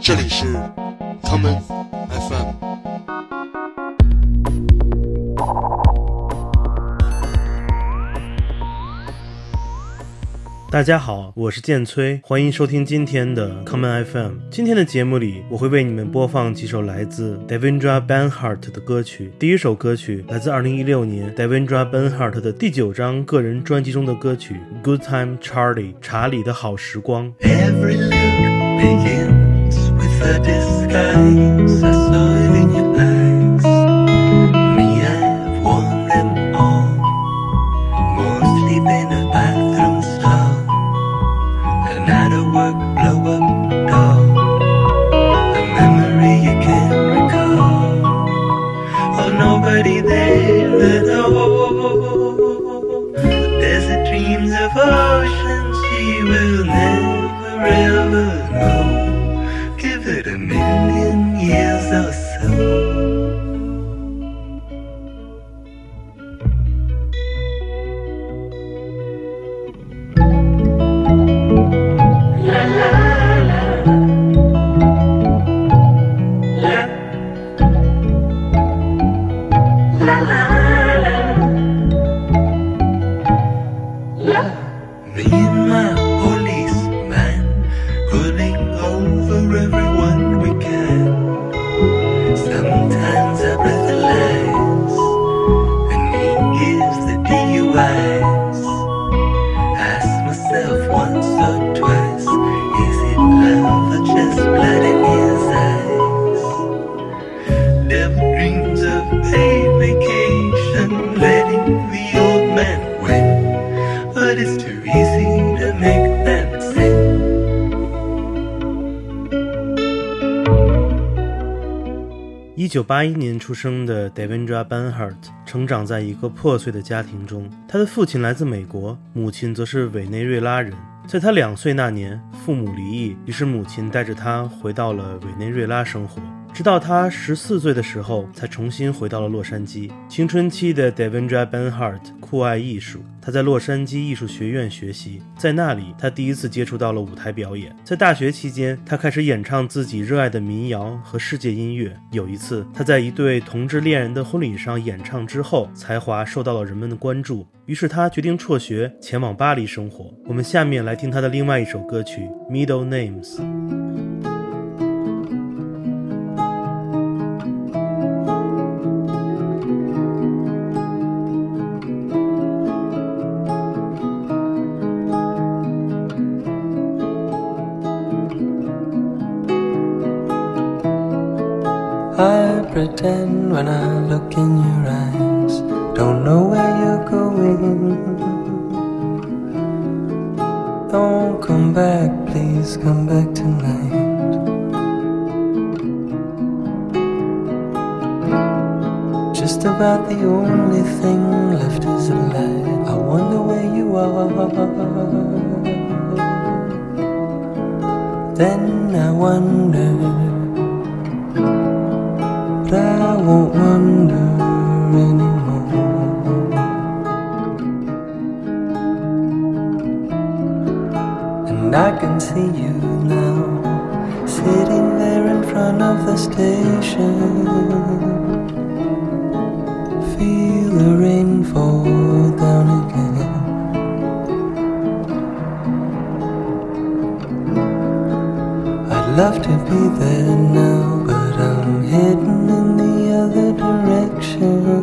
这里是他们。大家好，我是剑崔，欢迎收听今天的 Common FM。今天的节目里，我会为你们播放几首来自 Devendra Banhart 的歌曲。第一首歌曲来自2016年 Devendra Banhart 的第九张个人专辑中的歌曲《Good Time Charlie》查理的好时光。Every look begins with a disguise. a eyes? Devil dreams of a vacation, letting the old man win. But it's too easy to make them sing. 一九八一年出生的 Devendra Banhart 成长在一个破碎的家庭中，他的父亲来自美国，母亲则是委内瑞拉人。在他两岁那年，父母离异，于是母亲带着他回到了委内瑞拉生活。直到他十四岁的时候，才重新回到了洛杉矶。青春期的 Devendra Banhart 酷爱艺术，他在洛杉矶艺术学院学习，在那里他第一次接触到了舞台表演。在大学期间，他开始演唱自己热爱的民谣和世界音乐。有一次，他在一对同志恋人的婚礼上演唱之后，才华受到了人们的关注，于是他决定辍学，前往巴黎生活。我们下面来听他的另外一首歌曲《Middle Names》。Pretend when I look in your eyes, don't know where you're going. Don't come back, please come back tonight. Just about the only thing left is a light. I wonder where you are. Then I wonder I won't wonder anymore. And I can see you now, sitting there in front of the station. Feel the rain fall down again. I'd love to be there now, but I'm other direction.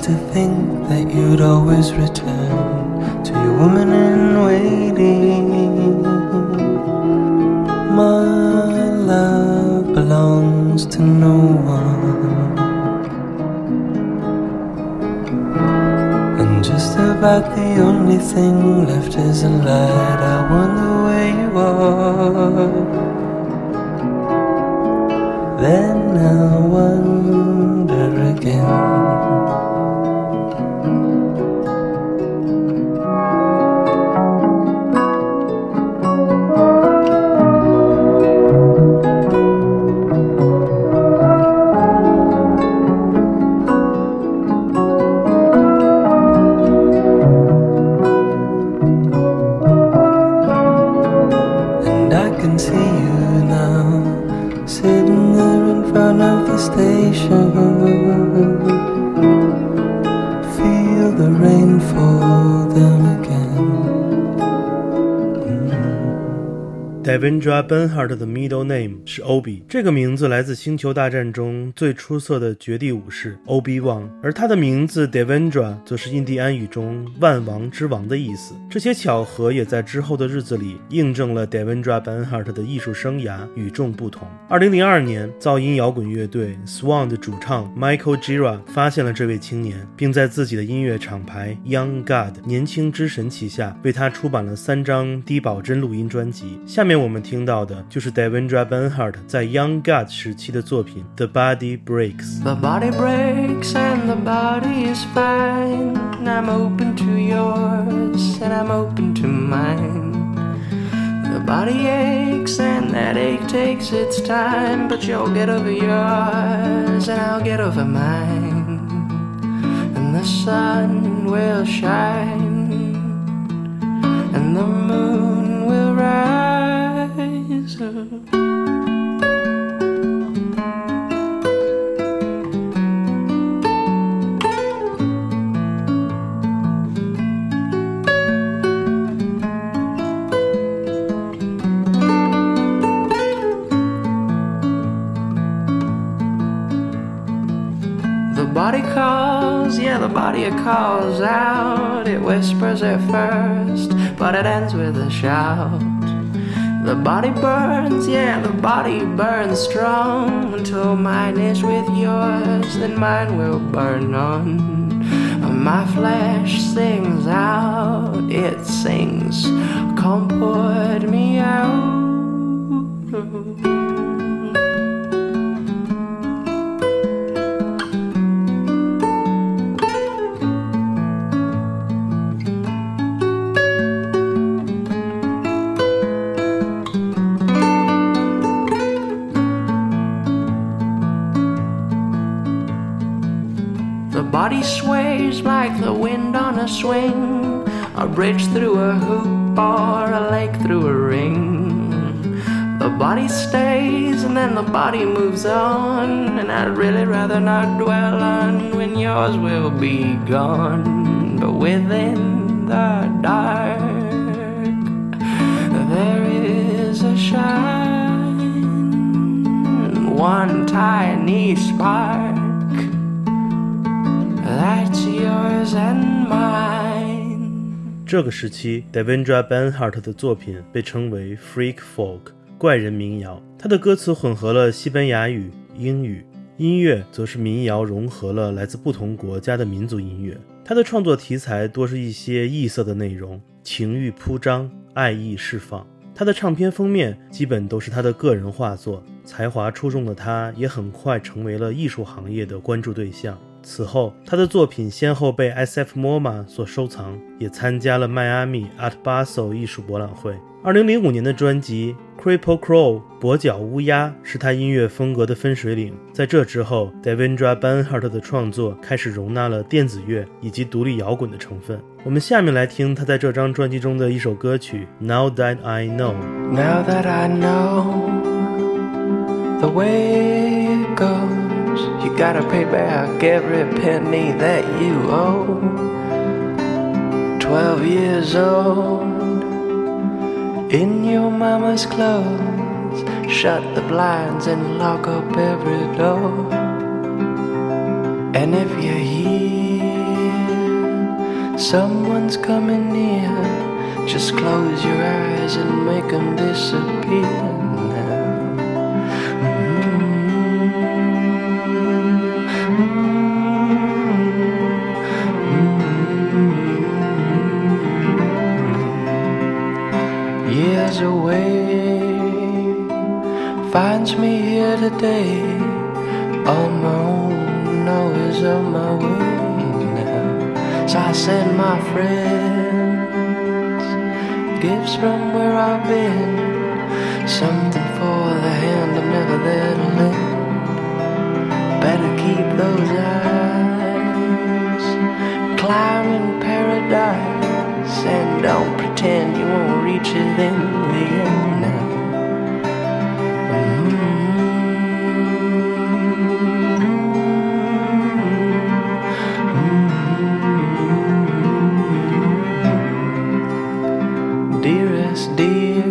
used to think that you'd always return to your woman in waiting. My love belongs to no one. And just about the only thing left is a light. I wonder where you are. 11 Devendra Banhart 的 middle name 是 Obi，这个名字来自《星球大战》中最出色的绝地武士 Obi Wan，而他的名字 Devendra 则是印第安语中“万王之王”的意思。这些巧合也在之后的日子里印证了 Devendra Banhart 的艺术生涯与众不同。二零零二年，噪音摇滚乐队 Swan 的主唱 Michael Gira 发现了这位青年，并在自己的音乐厂牌 Young God 年轻之神旗下为他出版了三张低保真录音专辑。下面我们听听到的就是 Devendra Banhart 在 Young God 时期的作品《The Body Breaks》。 The body breaks and the body is fine. I'm open to yours and I'm open to mine. The body aches and that ache takes its time, but you'll get over yours and I'll get over mine. And the sun will shine calls, yeah, the body it calls out. It whispers at first, but it ends with a shout. The body burns, yeah, the body burns strong until mine is with yours, then mine will burn on. My flesh sings out, it sings, come put me out. Sways like the wind on a swing, a bridge through a hoop or a lake through a ring. The body stays and then the body moves on, and I'd really rather not dwell on when yours will be gone. But within the dark, there is a shine, one tiny spark. 这个时期，Devendra Banhart 的作品被称为 Freak Folk 怪人民谣。他的歌词混合了西班牙语、英语，音乐则是民谣融合了来自不同国家的民族音乐。他的创作题材多是一些异色的内容，情欲铺张，爱意释放。他的唱片封面基本都是他的个人画作，才华出众的他也很快成为了艺术行业的关注对象。此后，他的作品先后被 S.F. MoMA 所收藏，也参加了迈阿密 Art Basel 艺术博览会。二零零五年的专辑《Cripple Crow》跛脚乌鸦是他音乐风格的分水岭。在这之后，Devendra Banhart 的创作开始容纳了电子乐以及独立摇滚的成分。我们下面来听他在这张专辑中的一首歌曲《Now That I Know》。Now that I know the way it goes, you gotta pay back every penny that you owe. Twelve years old, in your mama's clothes, shut the blinds and lock up every door. And if you hear someone's coming near, just close your eyes and make them disappear There's away. Finds me here today. On my own, always on my way. Now. So I send my friends gifts from where I've been, something for the hand I'm never there to lend. Better keep those eyes. Climbing paradise, and don't pretend you won't reach it in the end now. Mm-hmm. Dearest dear,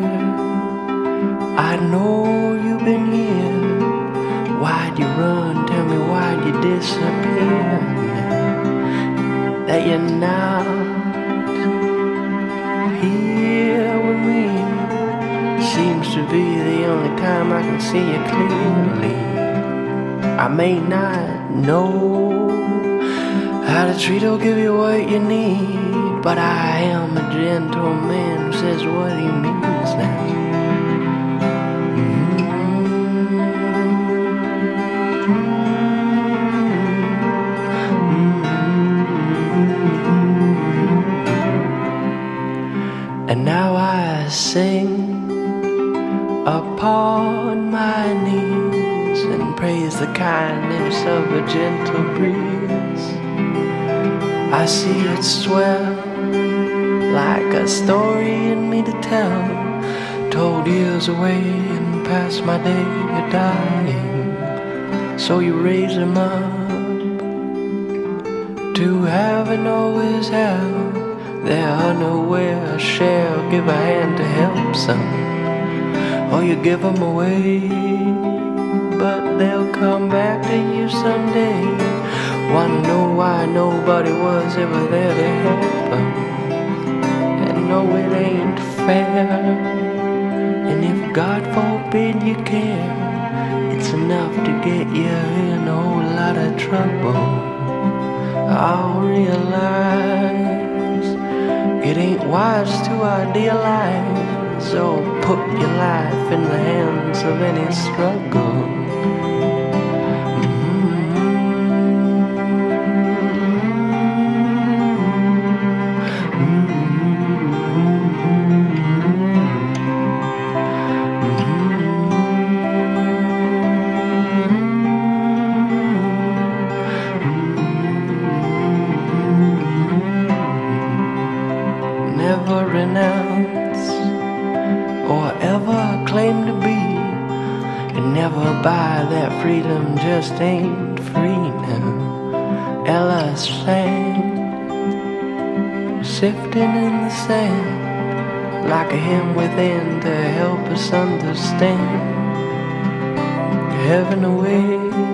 I know you've been here. Why'd you run? Tell me why'd you disappear? That you're not here with me seems to be the only time I can see you clearly. I may not know how to treat or give you what you need, but I am a gentleman who says what he means now. Sing upon my knees and praise the kindness of a gentle breeze. I see it swell like a story in me to tell, told years away and past my day of dying. So you raise them up to heaven oh, is hell. They're unaware, share, give a hand to help some. Or you give them away, but they'll come back to you someday. Wanna know why nobody was ever there to help them. And no, it ain't fair. And if God forbid you care, it's enough to get you in a whole lot of trouble. I'll realize it ain't wise to idealize or put your life in the hands of any struggle. Sifting in the sand, like a hymn within to help us understand. Heaven awaits,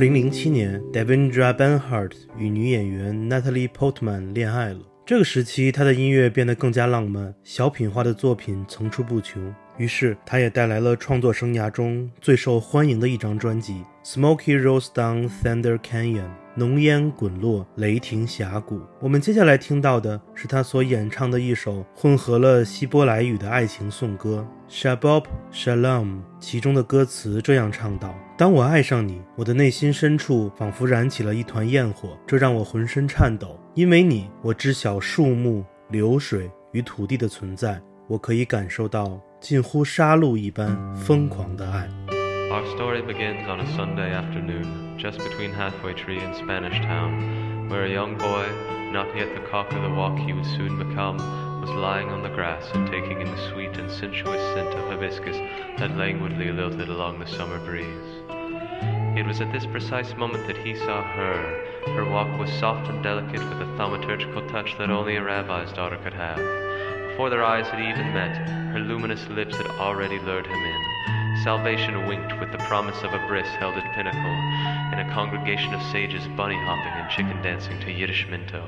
零零七年，Devendra Banhart 与女演员 Natalie Portman 恋爱了。这个时期，他的音乐变得更加浪漫，小品化的作品层出不穷。于是，他也带来了创作生涯中最受欢迎的一张专辑《Smoky Rolls Down Thunder Canyon》，浓烟滚落雷霆峡谷。我们接下来听到的是他所演唱的一首混合了希伯来语的爱情颂歌《Shabbat Shalom》，其中的歌词这样唱道：“当我爱上你，我的内心深处仿佛燃起了一团焰火，这让我浑身颤抖。因为你，我知晓树木、流水与土地的存在，我可以感受到近乎杀戮一般疯狂的爱。” Our story begins on a Sunday afternoon, just between Halfway Tree and Spanish Town, where a young boy, not yet the cock of the walk he would soon become, was lying on the grass and taking in the sweet and sensuous scent of hibiscus that languidly lilted along the summer breeze. It was at this precise moment that he saw her. Her walk was soft and delicate with a thaumaturgical touch that only a rabbi's daughter could have. Before their eyes had even met, her luminous lips had already lured him in. Salvation winked with the promise of a bris held at pinnacle, in a congregation of sages bunny hopping and chicken dancing to Yiddish mento.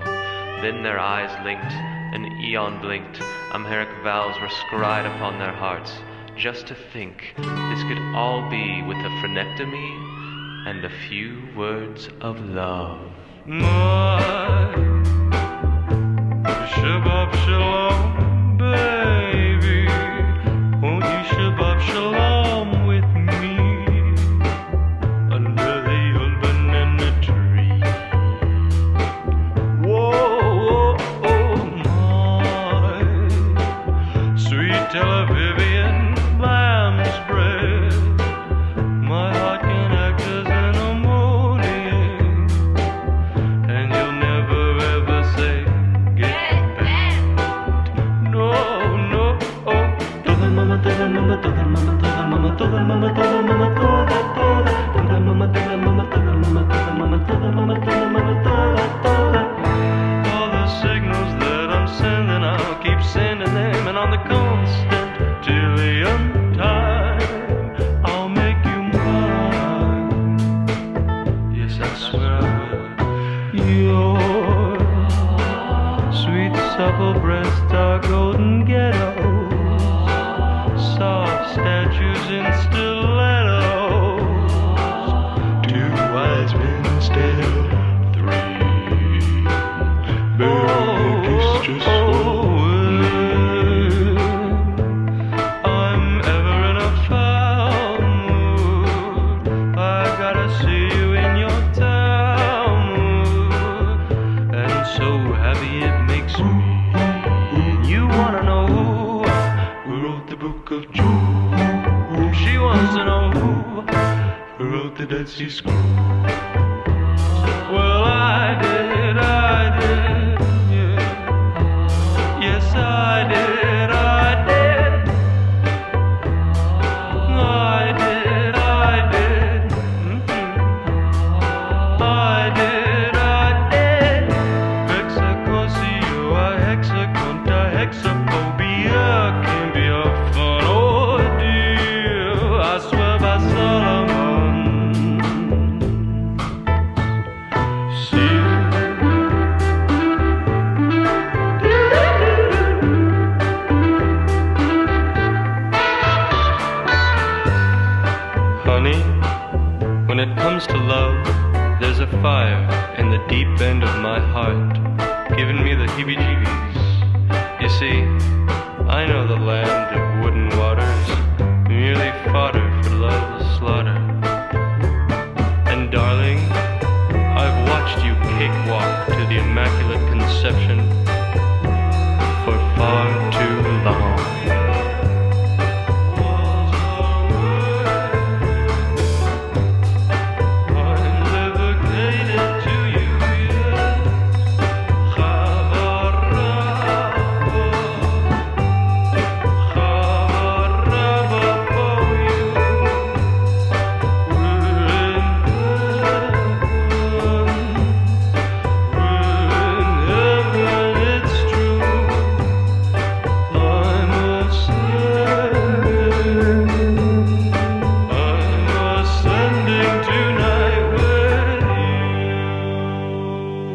Then their eyes linked, an eon blinked, Amharic vows were scried upon their hearts. Just to think, this could all be with a phrenectomy and a few words of love. My Shabop Shalom, you Shalom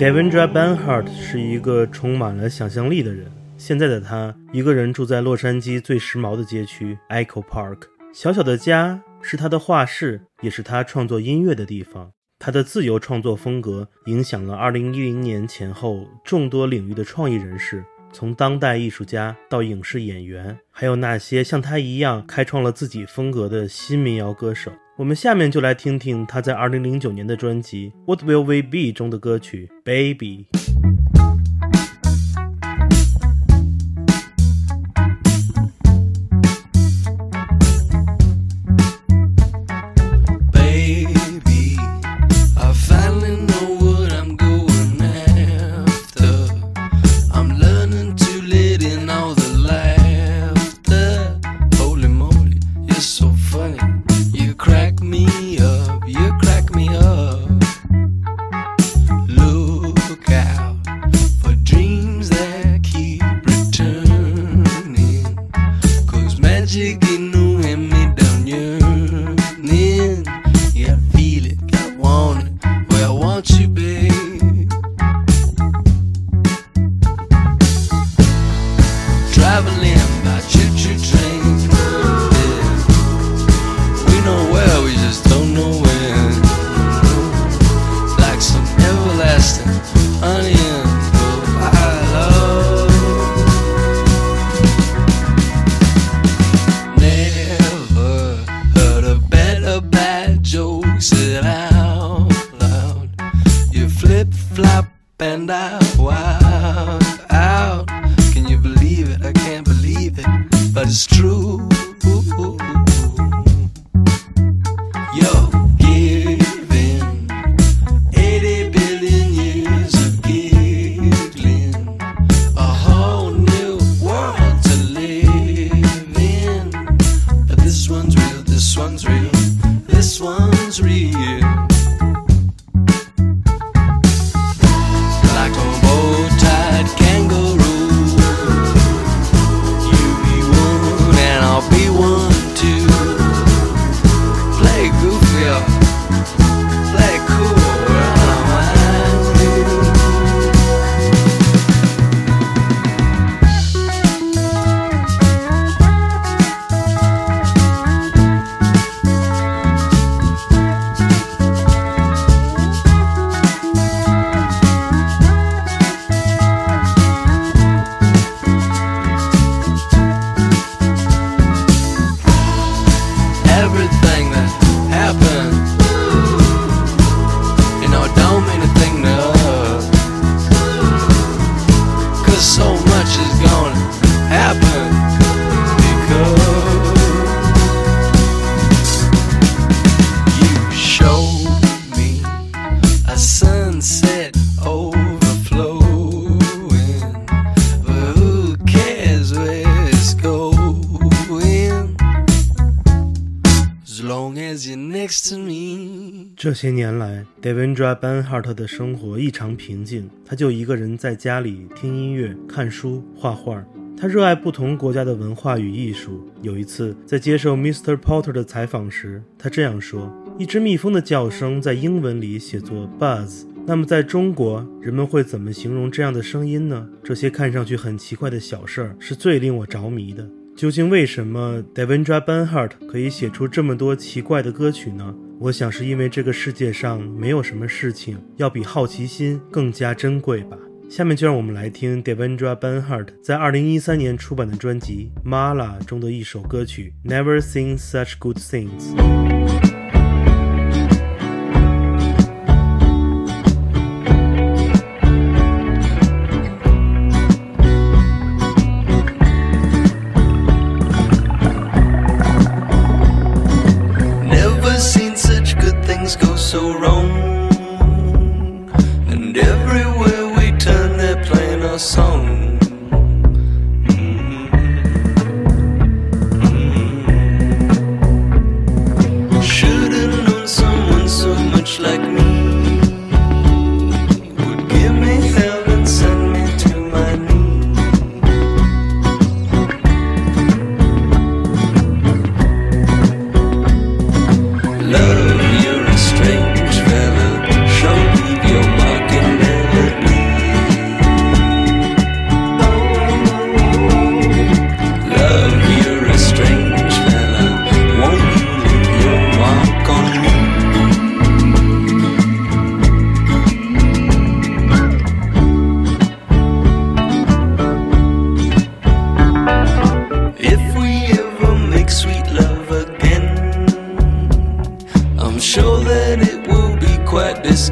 Devendra Banhart 是一个充满了想象力的人。现在的他，一个人住在洛杉矶最时髦的街区 Echo Park。小小的家是他的画室，也是他创作音乐的地方。他的自由创作风格影响了2010年前后众多领域的创意人士，从当代艺术家到影视演员，还有那些像他一样开创了自己风格的新民谣歌手。我们下面就来听听他在2009年的专辑《What Will We Be》中的歌曲《Baby》。As you next to me. 这些年来，Devendra Banhart 的生活异常平静，他就一个人在家里听音乐、看书、画画。他热爱不同国家的文化与艺术。有一次，在接受 Mr. Porter 的采访时，他这样说：“一只蜜蜂的叫声在英文里写作 buzz。那么，在中国，人们会怎么形容这样的声音呢？这些看上去很奇怪的小事儿，是最令我着迷的。究竟为什么 Devendra Banhart 可以写出这么多奇怪的歌曲呢？我想是因为这个世界上没有什么事情要比好奇心更加珍贵吧。下面就让我们来听 Devendra Banhart 在2013年出版的专辑《Mala》中的一首歌曲《Never Seen Such Good Things》。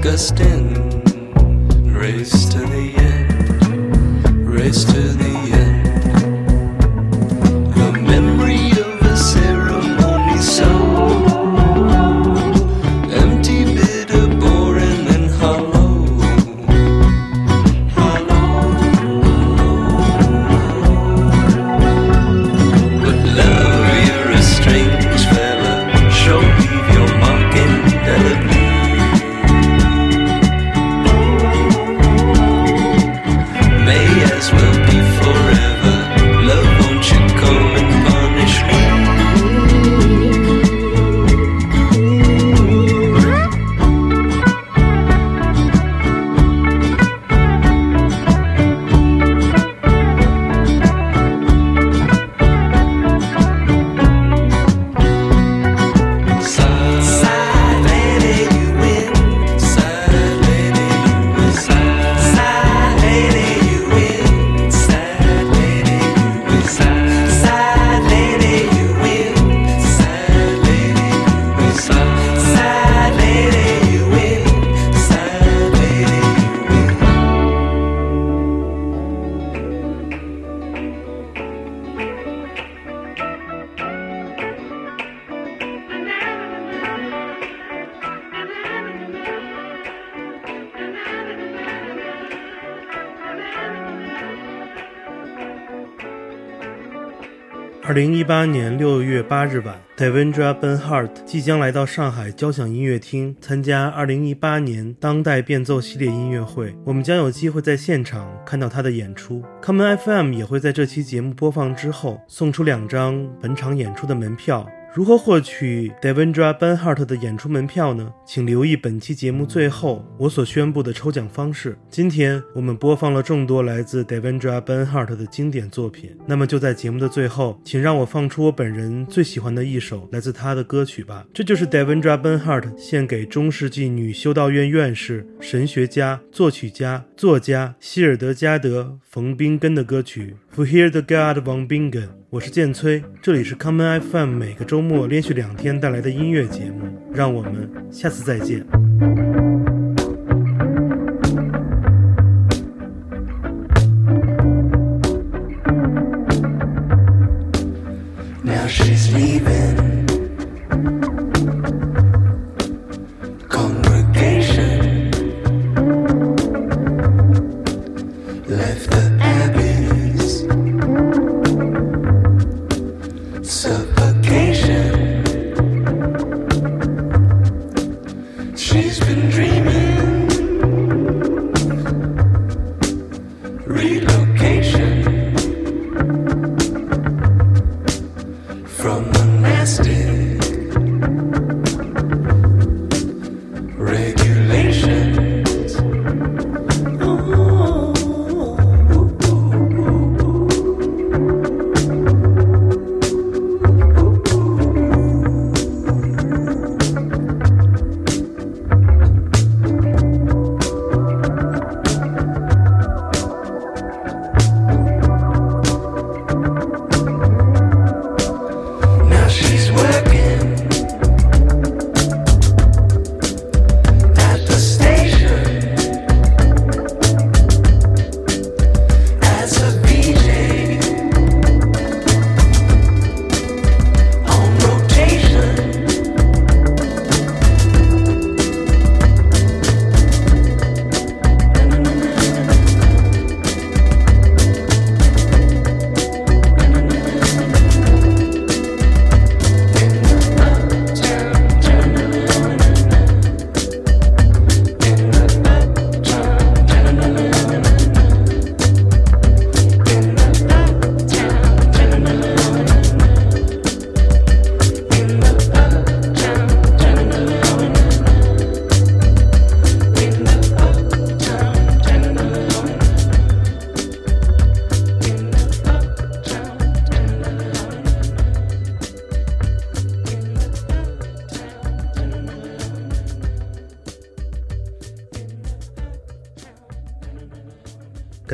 Quite 八年六月八日晚，Devendra Banhart 即将来到上海交响音乐厅参加二零一八年当代变奏系列音乐会。我们将有机会在现场看到他的演出。Common FM 也会在这期节目播放之后送出两张本场演出的门票。如何获取 Devendra Banhart 的演出门票呢？请留意本期节目最后我所宣布的抽奖方式。今天我们播放了众多来自 Devendra Banhart 的经典作品，那么就在节目的最后，请让我放出我本人最喜欢的一首来自他的歌曲吧。这就是 Devendra Banhart 献给中世纪女修道院院士、神学家、作曲家、作家希尔德加德·冯宾根的歌曲《For Hear the God von Bingen》。我是剑崔，这里是 Common FM，每个周末连续两天带来的音乐节目，让我们下次再见。Now she's leaving.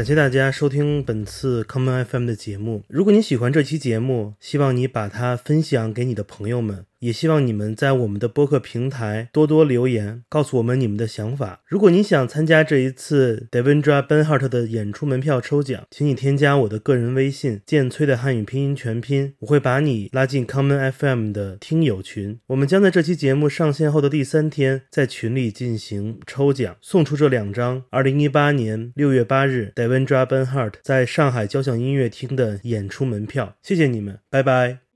感谢大家收听本次 Common FM 的节目。如果你喜欢这期节目，希望你把它分享给你的朋友们，也希望你们在我们的播客平台多多留言，告诉我们你们的想法。如果你想参加这一次 Devendra Benhart 的演出门票抽奖，请你添加我的个人微信“剑崔”的汉语拼音全拼，我会把你拉进 Common FM 的听友群。我们将在这期节目上线后的第三天，在群里进行抽奖，送出这两张2018年6月8日 Devendra Benhart 在上海交响音乐厅的演出门票。谢谢你们，拜拜。